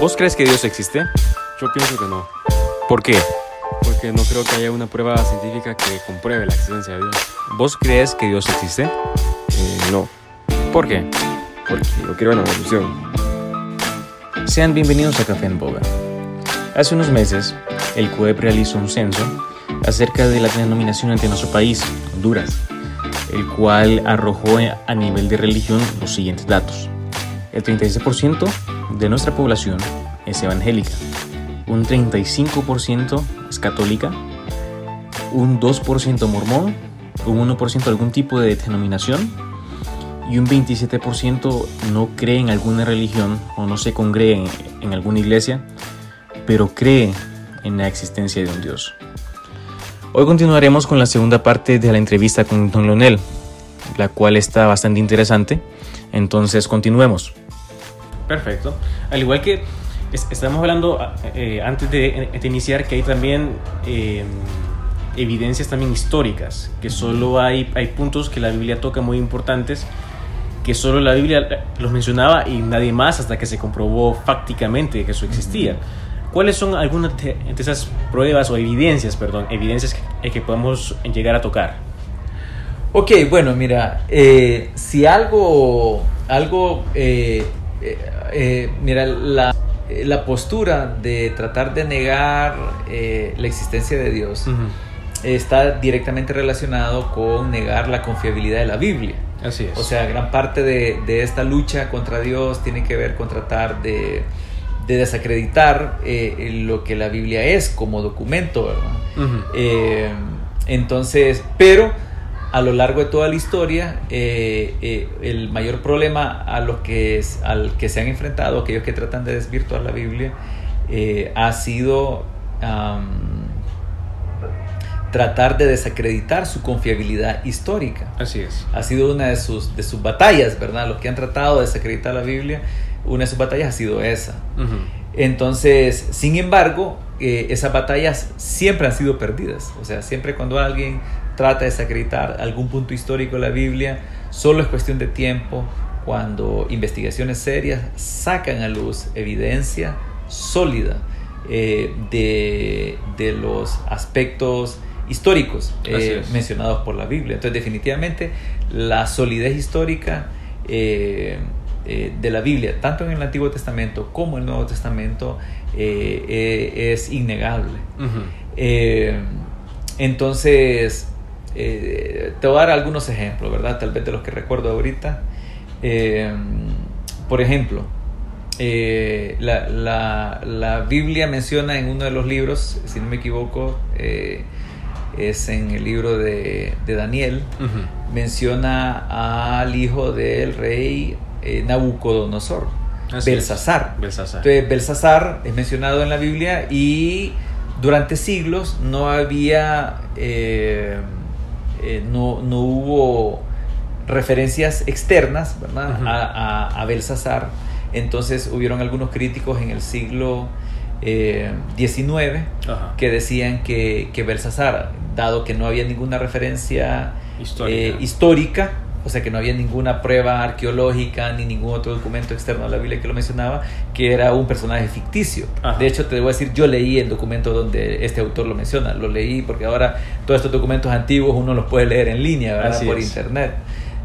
¿Vos crees que Dios existe? Yo pienso que no, ¿Por qué? porque no creo que haya una prueba científica que compruebe la existencia de Dios. ¿Vos crees que Dios existe? Eh, no, ¿Por qué? porque no quiero una evolución. Sean bienvenidos a Café en Boga. Hace unos meses, el CUEP realizó un censo acerca de la denominación ante nuestro país, Honduras, el cual arrojó a nivel de religión los siguientes datos. El 36% de nuestra población es evangélica, un 35% es católica, un 2% mormón, un 1% algún tipo de denominación y un 27% no cree en alguna religión o no se congrega en, alguna iglesia, pero cree en la existencia de un Dios. Hoy continuaremos con la segunda parte de la entrevista con Don Leonel, la cual está bastante interesante, entonces continuemos. Perfecto. Al igual que es- estamos hablando eh, antes de, de iniciar que hay también eh, evidencias también históricas, que solo hay, hay puntos que la Biblia toca muy importantes, que solo la Biblia los mencionaba y nadie más hasta que se comprobó fácticamente que eso existía. ¿Cuáles son algunas de esas pruebas o evidencias, perdón, evidencias que, que podemos llegar a tocar? Ok, bueno, mira, eh, si algo, algo, eh, eh, eh, mira, la, eh, la postura de tratar de negar eh, la existencia de Dios está directamente relacionado con negar la confiabilidad de la Biblia. Así es. O sea, gran parte de, de esta lucha contra Dios tiene que ver con tratar de, de desacreditar lo que la Biblia es como documento, ¿verdad? Entonces, pero a lo largo de toda la historia, eh, eh, el mayor problema a los que, es- al que se han enfrentado aquellos que tratan de desvirtuar la Biblia eh, ha sido tratar de desacreditar su confiabilidad histórica Así es. ha sido una de sus, de sus batallas, ¿verdad? Los que han tratado de desacreditar la Biblia, una de sus batallas ha sido esa. Entonces, sin embargo, eh, esas batallas siempre han sido perdidas. O sea, siempre cuando alguien trata de desacreditar algún punto histórico de la Biblia, solo es cuestión de tiempo cuando investigaciones serias sacan a luz evidencia sólida eh, de, de los aspectos históricos eh, mencionados por la Biblia. Entonces, definitivamente, la solidez histórica eh, de la Biblia, tanto en el Antiguo Testamento como en el Nuevo Testamento, es innegable. Entonces, eh, te voy a dar algunos ejemplos, ¿verdad? Tal vez de los que recuerdo ahorita. Eh, por ejemplo, eh, la, la- la Biblia menciona en uno de los libros, si no me equivoco, eh, es en el libro de, de Daniel, menciona al hijo del rey Nabucodonosor, Así es. Belsasar. Belsasar. Entonces, Belsasar es mencionado en la Biblia y durante siglos no había, eh, eh, no, no hubo referencias externas ¿verdad? A, a, a Belsasar. Entonces hubieron algunos críticos en el siglo eh, XIX Ajá. que decían que, que Belsasar, dado que no había ninguna referencia Histórica. eh, histórica, o sea que no había ninguna prueba arqueológica ni ningún otro documento externo a la Biblia que lo mencionaba, que era un personaje ficticio. Ajá. De hecho, te debo decir, yo leí el documento donde este autor lo menciona, lo leí porque ahora todos estos documentos antiguos uno los puede leer en línea, ¿verdad? Así por es. internet,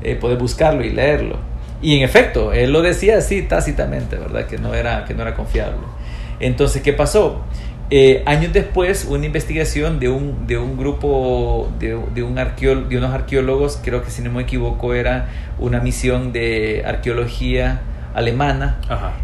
eh, puedes buscarlo y leerlo. Y en efecto, él lo decía así tácitamente, ¿verdad? Que no era, que no era confiable. Entonces, ¿qué pasó? Eh, años después, una investigación de un, de un grupo, de, de un de unos arqueólogos, creo que si no me equivoco era una misión de arqueología alemana,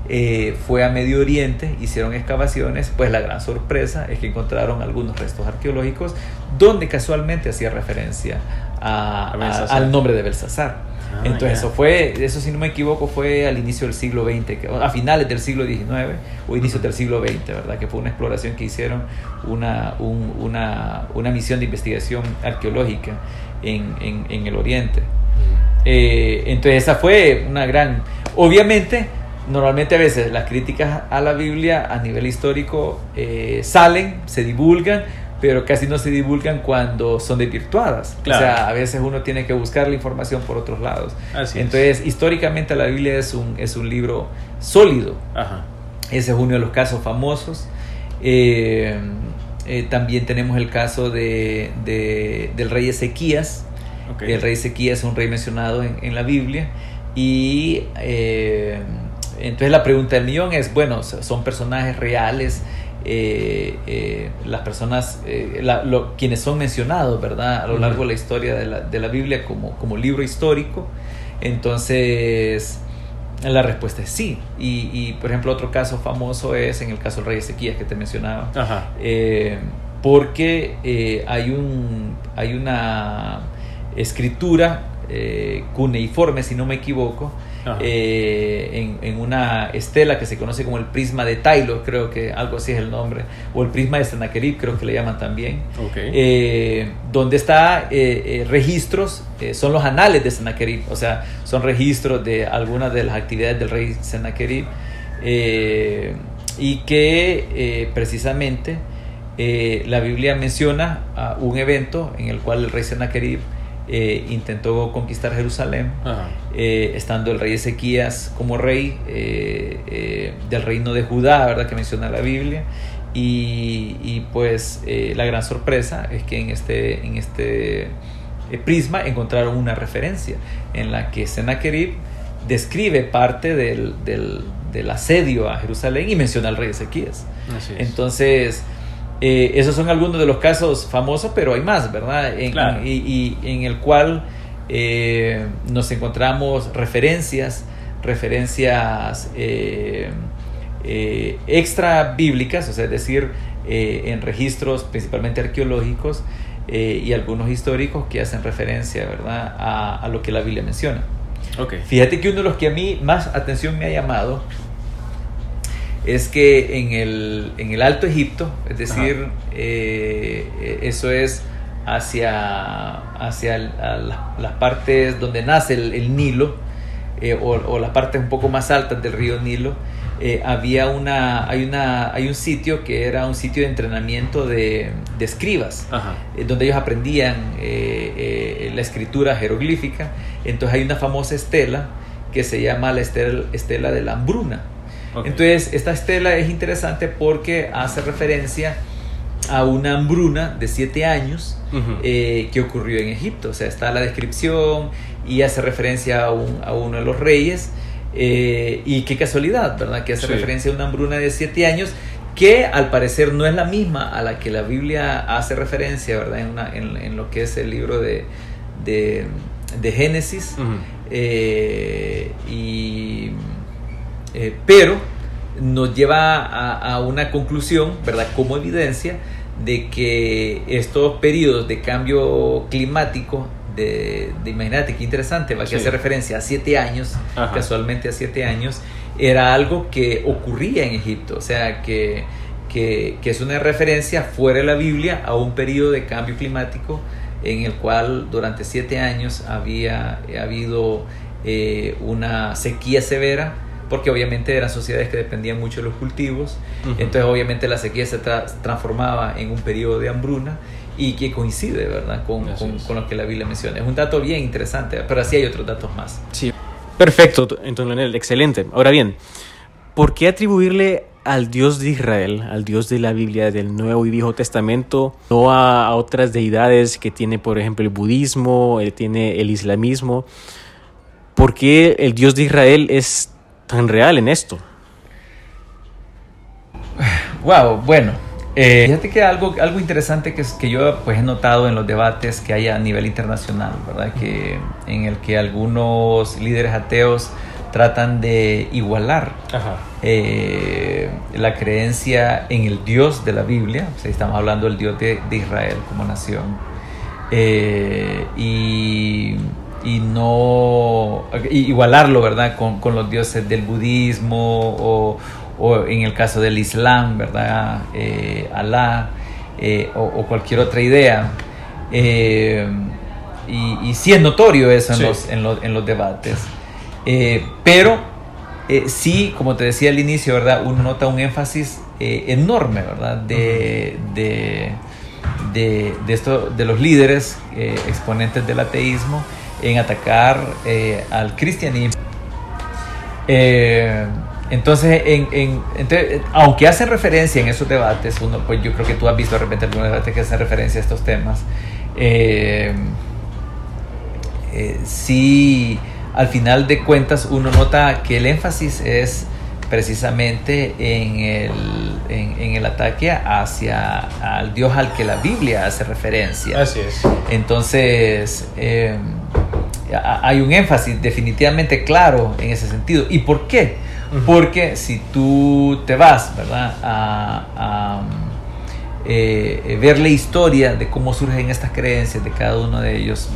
eh, fue a Medio Oriente, hicieron excavaciones, pues la gran sorpresa es que encontraron algunos restos arqueológicos donde casualmente hacía referencia a- A a- Belsasar. al nombre de Belsasar. Ah, Entonces ya. eso fue, eso si no me equivoco fue al inicio del siglo XX, a finales del siglo XIX o inicios del siglo XX, ¿verdad? Que fue una exploración que hicieron, una, un- una, una misión de investigación arqueológica en, en- en el Oriente. Eh, entonces esa fue una gran... Obviamente, normalmente a veces las críticas a la Biblia a nivel histórico eh, salen, se divulgan, pero casi no se divulgan cuando son desvirtuadas. Claro. O sea, a veces uno tiene que buscar la información por otros lados. Así es. Entonces, históricamente la Biblia es un, es un libro sólido. Ajá. Ese es uno de los casos famosos. Eh, eh, también tenemos el caso de, de- del rey Ezequías. Ok. El rey Ezequías es un rey mencionado en, en la Biblia. Y eh, entonces la pregunta del millón es, bueno, son personajes reales, eh, eh, las personas, eh, la- lo- quienes son mencionados, ¿verdad? A lo largo de la historia de la, de la Biblia como, como libro histórico. Entonces, la respuesta es sí. Y, y, por ejemplo, otro caso famoso es en el caso del rey Ezequías que te mencionaba. Ajá. Porque eh, hay, un, hay una escritura cuneiforme, si no me equivoco. Eh, en, en una estela que se conoce como el prisma de Tailo, creo que algo así es el nombre, o el prisma de Sennacherib, creo que le llaman también, Ok. eh, donde está eh, registros, son los anales de Sennacherib, o sea, son registros de algunas de las actividades del rey Sennacherib, y que precisamente la Biblia menciona a un evento en el cual el rey Sennacherib eh, intentó conquistar Jerusalén, eh, estando el rey Ezequías como rey eh, del reino de Judá, ¿verdad? Que menciona la Biblia. Y, y, pues la gran sorpresa es que en este, en este prisma encontraron una referencia en la que Sennacherib describe parte del, del, del asedio a Jerusalén y menciona al rey Ezequías. Entonces, eh, esos son algunos de los casos famosos, pero hay más, ¿verdad? En, Claro. y, y en el cual eh, nos encontramos referencias, referencias eh, eh, extra bíblicas, o sea, es decir, en registros principalmente arqueológicos y algunos históricos que hacen referencia, ¿verdad?, a, a lo que la Biblia menciona. ok. Fíjate que uno de los que a mí más atención me ha llamado es que en el, en el Alto Egipto, es decir, eh, eh, eso es hacia, hacia el- a la- las partes donde nace el, el Nilo, eh, o, o las partes un poco más altas del río Nilo, eh, había una, hay, una, hay un sitio que era un sitio de entrenamiento de, de escribas eh, donde ellos aprendían la escritura jeroglífica. Entonces hay una famosa estela que se llama la estela, estela de la hambruna. Ok. Entonces esta estela es interesante porque hace referencia a una hambruna de siete años Ujú. eh, que ocurrió en Egipto. O sea, está la descripción y hace referencia a, un- a uno de los reyes. eh, y qué casualidad, ¿verdad? Que hace Sí. referencia a una hambruna de siete años que al parecer no es la misma a la que la Biblia hace referencia, ¿verdad? En, una- en- en lo que es el libro de, de, de Génesis. Ujú. Eh, y, eh, pero nos lleva a, a una conclusión, ¿verdad? Como evidencia de que estos periodos de cambio climático, de, de imagínate qué interesante, va que Sí. hace referencia a siete años, Ajá. casualmente a siete años, era algo que ocurría en Egipto, o sea que, que, que es una referencia fuera de la Biblia a un periodo de cambio climático en el cual durante siete años había habido eh, una sequía severa, porque obviamente eran sociedades que dependían mucho de los cultivos, entonces obviamente la sequía se tra- transformaba en un periodo de hambruna y que coincide, ¿verdad?, con, con, lo que la Biblia menciona. Es un dato bien interesante, pero así hay otros datos más. Sí. Perfecto, entonces Leonel, excelente. Ahora bien, ¿por qué atribuirle al Dios de Israel, al Dios de la Biblia, del Nuevo y Viejo Testamento, no a, a otras deidades que tiene, por ejemplo, el budismo, eh, tiene el islamismo? ¿Por qué el Dios de Israel es tan real en esto? Wow, bueno. eh, fíjate que algo, algo interesante que, es- que yo pues, he notado en los debates que hay a nivel internacional, ¿verdad? Que, en el que algunos líderes ateos tratan de igualar eh, la creencia en el Dios de la Biblia, o sea, estamos hablando del Dios de, de Israel como nación, eh, y, y no igualarlo, ¿verdad?, con, con los dioses del budismo o, o en el caso del Islam, ¿verdad?, eh, Alá eh, o, o cualquier otra idea. Eh, y, y sí es notorio eso en, Sí. los, en, los, en los debates. Eh, pero sí, como te decía al inicio, ¿verdad? Uno nota un énfasis enorme, ¿verdad? De, de, de, de esto, de los líderes eh, exponentes del ateísmo en atacar eh, al cristianismo. Eh, entonces, en, aunque hacen referencia en esos debates, uno, pues yo creo que tú has visto de repente algunos debates que hacen referencia a estos temas, eh, eh, sí, al final de cuentas uno nota que el énfasis es precisamente en el, en, el ataque hacia al Dios al que la Biblia hace referencia. Así es. Entonces, eh, hay un énfasis definitivamente claro en ese sentido. ¿Y por qué? Porque si tú te vas, ¿verdad? A, eh, eh, ver la historia de cómo surgen estas creencias de cada uno de ellos,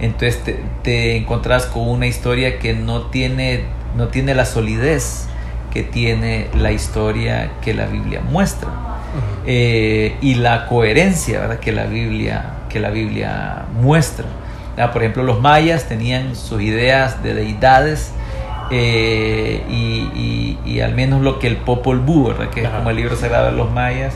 entonces te, encontrás con una historia que no tiene, no tiene la solidez que tiene la historia que la Biblia muestra eh, y la coherencia ¿verdad? Que, la Biblia, que la Biblia muestra. Por ejemplo, los mayas tenían sus ideas de deidades eh, y, al menos lo que el Popol Vuh, que es como el libro sagrado de los mayas,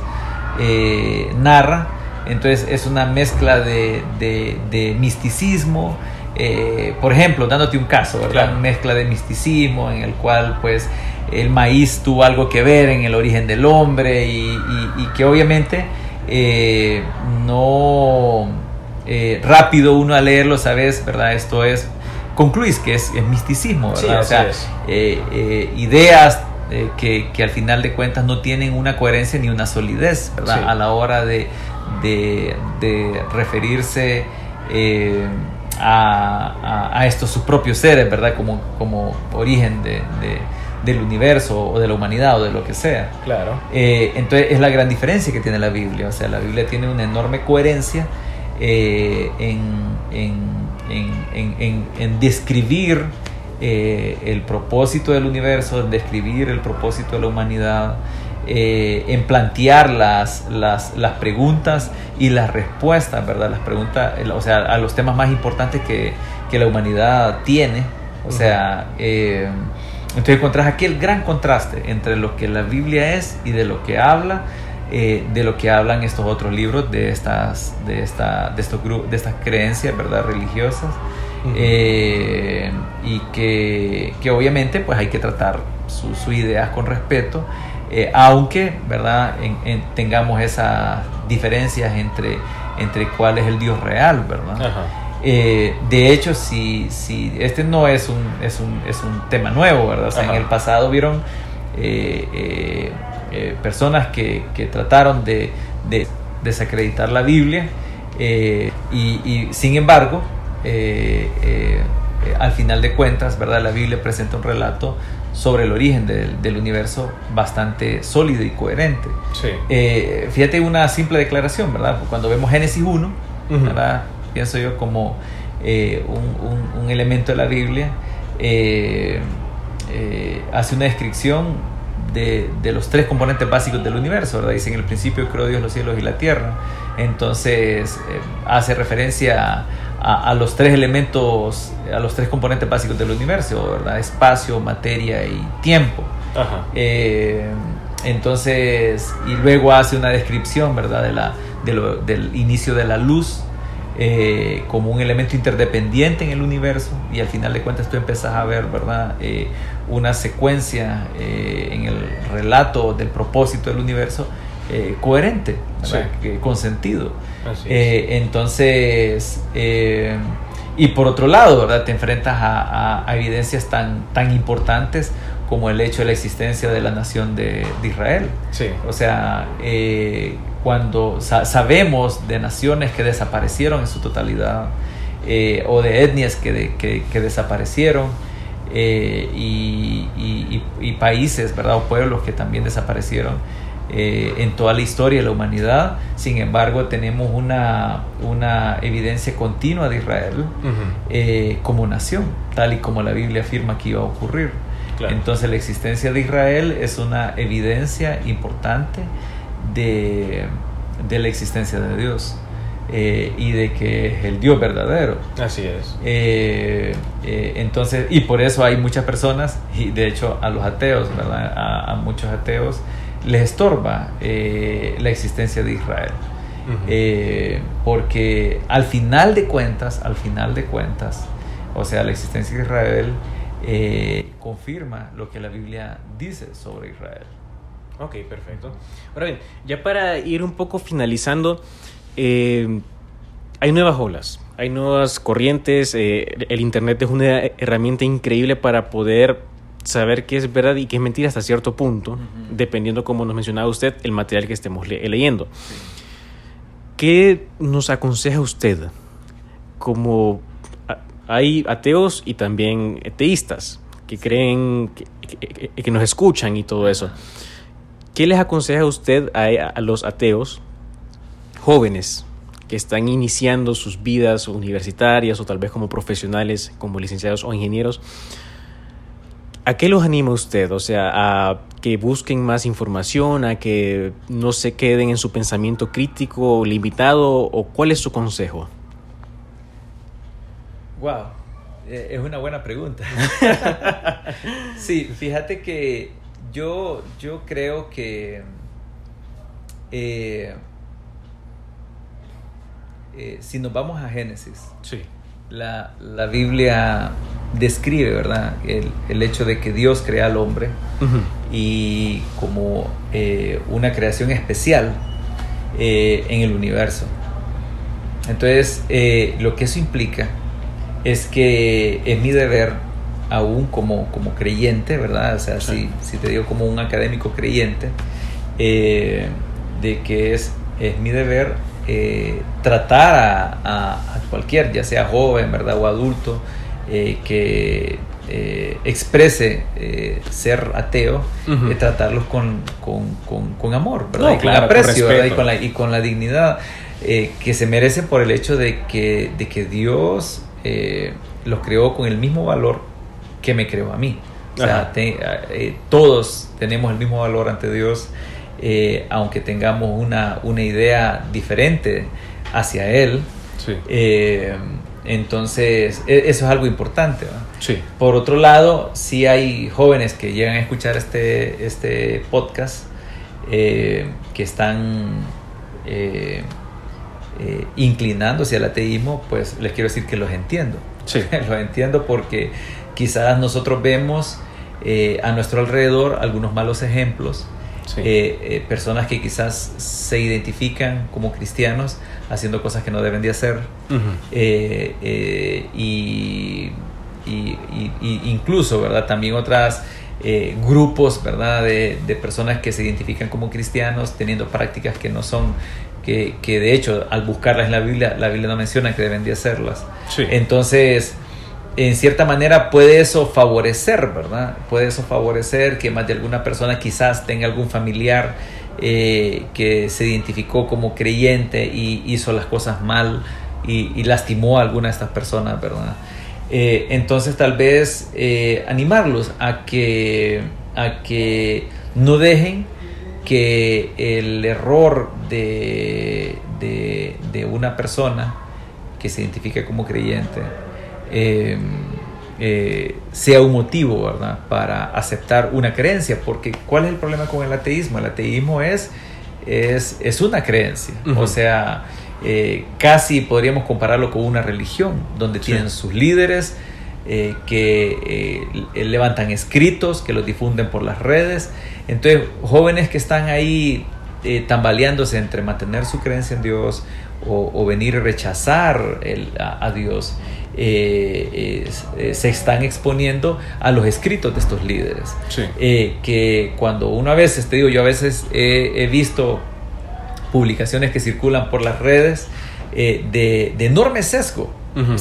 eh, narra. Entonces es una mezcla de, misticismo. Eh, por ejemplo, dándote un caso, ¿verdad? Una mezcla de misticismo en el cual pues el maíz tuvo algo que ver en el origen del hombre y, que obviamente no rápido uno a leerlo, sabes, ¿verdad? Esto es concluís que es, misticismo, ¿verdad? o sea, eh, eh, ideas eh, que, que, al final de cuentas no tienen una coherencia ni una solidez, ¿verdad? A la hora de, de, referirse a, a, estos sus propios seres, ¿verdad? Como, como origen de, del universo o de la humanidad o de lo que sea. Claro. entonces es la gran diferencia que tiene la Biblia, o sea, la Biblia tiene una enorme coherencia en, en en, describir eh, el propósito del universo, en describir el propósito de la humanidad, eh, en plantear las, las, preguntas y las respuestas, ¿verdad? Las preguntas, o sea, a los temas más importantes que, la humanidad tiene. O sea, eh, entonces encontrás aquí el gran contraste entre lo que la Biblia es y de lo que habla eh, de lo que hablan estos otros libros, de estas, de esta, de estos de estas creencias, ¿verdad? Religiosas. Eh, y que, que, obviamente pues hay que tratar sus ideas con respeto, eh, aunque, ¿verdad? tengamos esas diferencias entre, entre cuál es el Dios real, ¿verdad? de hecho, si, si este no es un, es un, es un tema nuevo, ¿verdad? O sea, en el pasado vieron eh, personas que, trataron de, desacreditar la Biblia eh, y, sin embargo eh, al final de cuentas verdad la Biblia presenta un relato sobre el origen del, universo bastante sólido y coherente. Fíjate una simple declaración verdad cuando vemos Génesis 1 pienso yo como un, un, elemento de la Biblia hace una descripción de, los tres componentes básicos del universo, ¿verdad? Dice en el principio creó Dios los cielos y la tierra. Entonces eh, hace referencia a, los tres elementos, a los tres componentes básicos del universo, ¿verdad? Espacio, materia y tiempo. Eh, entonces, y luego hace una descripción, ¿verdad? De la, del inicio de la luz eh, como un elemento interdependiente en el universo y al final de cuentas tú empezás a ver, ¿verdad? Eh, una secuencia eh, en el relato del propósito del universo coherente, con sentido. entonces, y por otro lado, ¿verdad? Te enfrentas a, evidencias tan, tan importantes como el hecho de la existencia de la nación de, Israel. O sea, cuando sabemos de naciones que desaparecieron en su totalidad eh, o de etnias que, que, desaparecieron eh, y, países, ¿verdad? O pueblos que también desaparecieron eh, en toda la historia de la humanidad. Sin embargo, tenemos una, una evidencia continua de Israel como nación, tal y como la Biblia afirma que iba a ocurrir. Entonces la existencia de Israel es una evidencia importante de, la existencia de Dios. Eh, y de que es el Dios verdadero. Así es. Eh, eh, entonces, y por eso hay muchas personas, y de hecho a los ateos, ¿verdad? A, muchos ateos les estorba la existencia de Israel. porque al final de cuentas, al final de cuentas, o sea, la existencia de Israel eh, confirma lo que la Biblia dice sobre Israel. Ok, perfecto. Ahora bien, ya para ir un poco finalizando, eh, hay nuevas olas, hay nuevas corrientes, eh, el Internet es una herramienta increíble para poder saber qué es verdad y qué es mentira hasta cierto punto, dependiendo, como nos mencionaba usted, el material que estemos le- leyendo. ¿Qué nos aconseja usted? Como hay ateos y también teístas que creen, que, que- que- que nos escuchan y todo eso. ¿Qué les aconseja usted a, a los ateos jóvenes que están iniciando sus vidas universitarias o tal vez como profesionales, como licenciados o ingenieros? ¿A qué los anima usted? O sea, a que busquen más información, a que no se queden en su pensamiento crítico limitado, o cuál es su consejo? Wow, eh, es una buena pregunta. sí, fíjate que yo, yo creo que eh, eh, si nos vamos a Génesis, Sí. la, la Biblia describe, ¿verdad? El, el hecho de que Dios crea al hombre y como eh, una creación especial eh, en el universo. Entonces, lo que eso implica es que es mi deber, aún como, como creyente, ¿verdad? O sea, Sí. si, si te digo como un académico creyente, eh, de que es, es mi deber eh, tratar a, a- a cualquier, ya sea joven, ¿verdad? O adulto, eh, que exprese ser ateo, eh, tratarlos con, con, con- con amor, ¿verdad? No, y con aprecio, ¿verdad? Y con la, y con la dignidad que se merece por el hecho de que, de que Dios los creó con el mismo valor que me creó a mí. O sea, te- eh, todos tenemos el mismo valor ante Dios, eh, aunque tengamos una, una idea diferente hacia Él. Sí. Eh, entonces, e- eso es algo importante. Por otro lado, sí hay jóvenes que llegan a escuchar este, este podcast que están inclinándose al ateísmo, pues les quiero decir que los entiendo. Sí. los entiendo porque quizás nosotros vemos eh, a nuestro alrededor algunos malos ejemplos, Sí. eh, eh, personas que quizás se identifican como cristianos haciendo cosas que no deben de hacer. Eh, y, y- y- y incluso, ¿verdad? También otras grupos, ¿verdad? De, de personas que se identifican como cristianos teniendo prácticas que no son, que, que de hecho al buscarlas en la Biblia, la Biblia no menciona que deben de hacerlas. Sí. Entonces, en cierta manera puede eso favorecer, ¿verdad? Puede eso favorecer que más de alguna persona quizás tenga algún familiar eh, que se identificó como creyente y hizo las cosas mal y, y lastimó a alguna de estas personas, ¿verdad? Eh, entonces tal vez eh, animarlos a que, a que no dejen que el error de, de, de una persona que se identifica como creyente eh, eh, sea un motivo, ¿verdad? Para aceptar una creencia, porque ¿cuál es el problema con el ateísmo? El ateísmo es, es, es una creencia, o sea, eh, casi podríamos compararlo con una religión, donde Sí. tienen sus líderes, eh, que eh, levantan escritos, que los difunden por las redes. Entonces, jóvenes que están ahí eh, tambaleándose entre mantener su creencia en Dios o, o venir a rechazar el- a, a Dios, eh, se están exponiendo a los escritos de estos líderes. Sí. Que cuando uno a veces, te digo, yo a veces he, he visto publicaciones que circulan por las redes de, de enorme sesgo,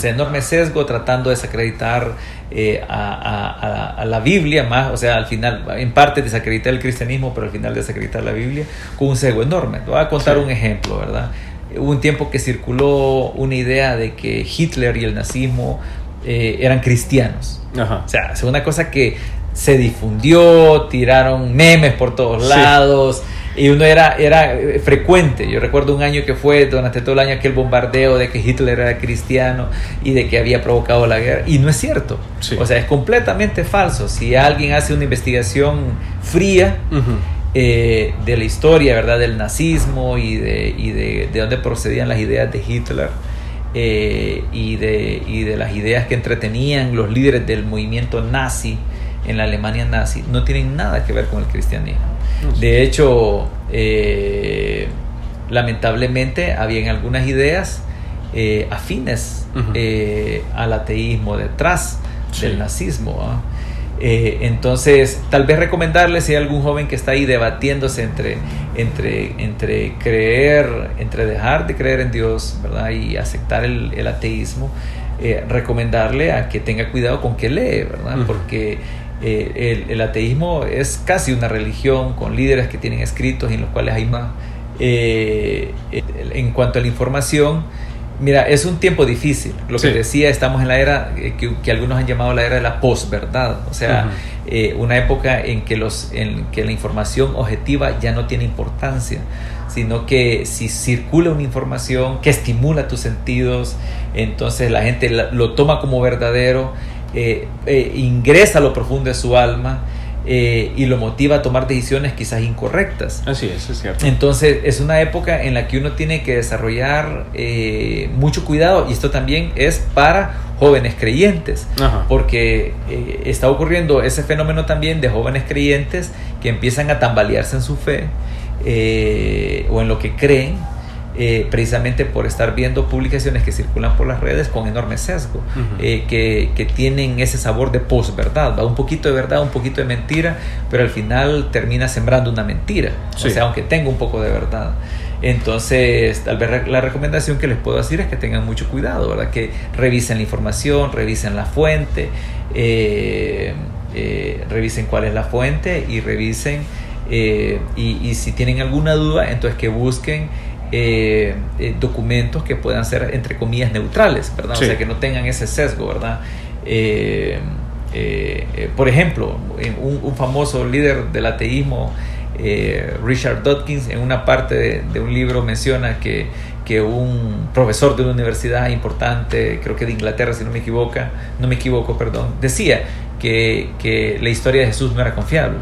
Enorme sesgo tratando de desacreditar eh, a, a- a- a la Biblia, más, o sea, al final, en parte desacreditar el cristianismo, pero al final desacreditar la Biblia con un sesgo enorme. Te voy a contar Sí. un ejemplo, ¿verdad? Hubo un tiempo que circuló una idea de que Hitler y el nazismo eh, eran cristianos. Ajá. O sea, es una cosa que se difundió, tiraron memes por todos Sí. Y uno era, era eh, frecuente. Yo recuerdo un año que fue durante todo el año aquel bombardeo de que Hitler era cristiano y de que había provocado la guerra. Y no es cierto. Sí. O sea, es completamente falso. Si alguien hace una investigación fría, eh, de la historia, ¿verdad? Del nazismo y de, y de, de dónde procedían las ideas de Hitler, eh, y, de, y de las ideas que entretenían los líderes del movimiento nazi en la Alemania nazi no tienen nada que ver con el cristianismo. De hecho, eh, lamentablemente habían algunas ideas eh, afines eh, al ateísmo detrás del nazismo. ¿ah? entonces, tal vez recomendarle si hay algún joven que está ahí debatiéndose entre, entre, entre creer, entre dejar de creer en Dios ¿verdad? y aceptar el, ateísmo, recomendarle a que tenga cuidado con qué lee, ¿verdad? Porque eh, el, ateísmo es casi una religión con líderes que tienen escritos y en los cuales hay más. Eh, en cuanto a la información, mira, es un tiempo difícil. Lo que decía, estamos en la era eh, que, algunos han llamado la era de la posverdad, o sea, una época en que, los, en que la información objetiva ya no tiene importancia sino que si circula una información que estimula tus sentidos, entonces la gente lo toma como verdadero eh, eh, ingresa a lo profundo de su alma eh, y lo motiva a tomar decisiones quizás incorrectas. Así es, es cierto. Entonces es una época en la que uno tiene que desarrollar mucho cuidado y esto también es para jóvenes creyentes, porque está ocurriendo ese fenómeno también de jóvenes creyentes que empiezan a tambalearse en su fe o en lo que creen eh, precisamente por estar viendo publicaciones que circulan por las redes con enorme sesgo, eh, que, que, tienen ese sabor de posverdad, un poquito de verdad, un poquito de mentira, pero al final termina sembrando una mentira, o sea, aunque tenga un poco de verdad. Entonces, tal vez la recomendación que les puedo decir es que tengan mucho cuidado, ¿verdad? Que revisen la información, revisen la fuente, eh, revisen cuál es la fuente y revisen, y, y si tienen alguna duda, entonces que busquen eh, eh, documentos que puedan ser, entre comillas, neutrales, ¿verdad? O sea, que no tengan ese sesgo, ¿verdad? Eh, por ejemplo, un, famoso líder del ateísmo, Richard Dawkins, en una parte de, un libro menciona que, que, un profesor de una universidad importante, creo que de Inglaterra, si no me equivoco, no me equivoco, perdón, decía que, que la historia de Jesús no era confiable.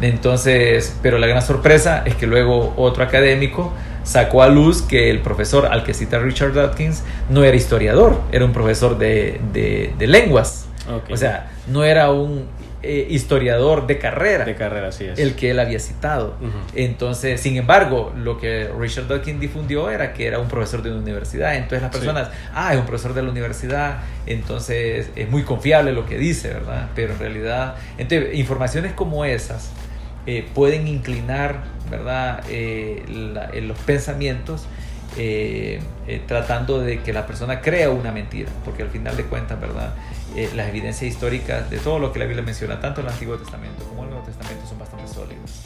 Entonces, pero la gran sorpresa es que luego otro académico sacó a luz que el profesor al que cita Richard Dawkins no era historiador, era un profesor de, de, lenguas. O sea, no era un eh, historiador de carrera. De carrera, sí es. El que él había citado. Entonces, sin embargo, lo que Richard Dawkins difundió era que era un profesor de una universidad. Entonces las personas, ah, es un profesor de la universidad, entonces es muy confiable lo que dice, ¿verdad? Pero en realidad, entonces, informaciones como esas eh, pueden inclinar ¿verdad? Eh, los pensamientos eh, tratando de que la persona crea una mentira, porque al final de cuentas, ¿verdad? las evidencias históricas de todo lo que la Biblia menciona, tanto el Antiguo Testamento como el Nuevo Testamento, son bastante sólidas.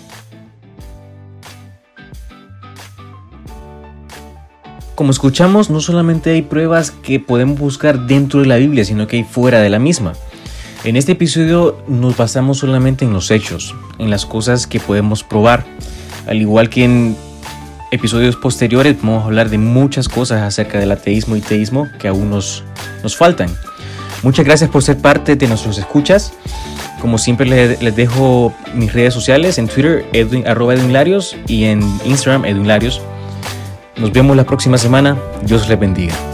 Como escuchamos, no solamente hay pruebas que podemos buscar dentro de la Biblia, sino que hay fuera de la misma. En este episodio nos basamos solamente en los hechos, en las cosas que podemos probar. Al igual que en episodios posteriores vamos a hablar de muchas cosas acerca del ateísmo y teísmo que aún nos, nos faltan. Muchas gracias por ser parte de nuestros escuchas. Como siempre les, dejo mis redes sociales en Twitter Edwin, arroba y en Instagram Edwin Nos vemos la próxima semana. Dios les bendiga.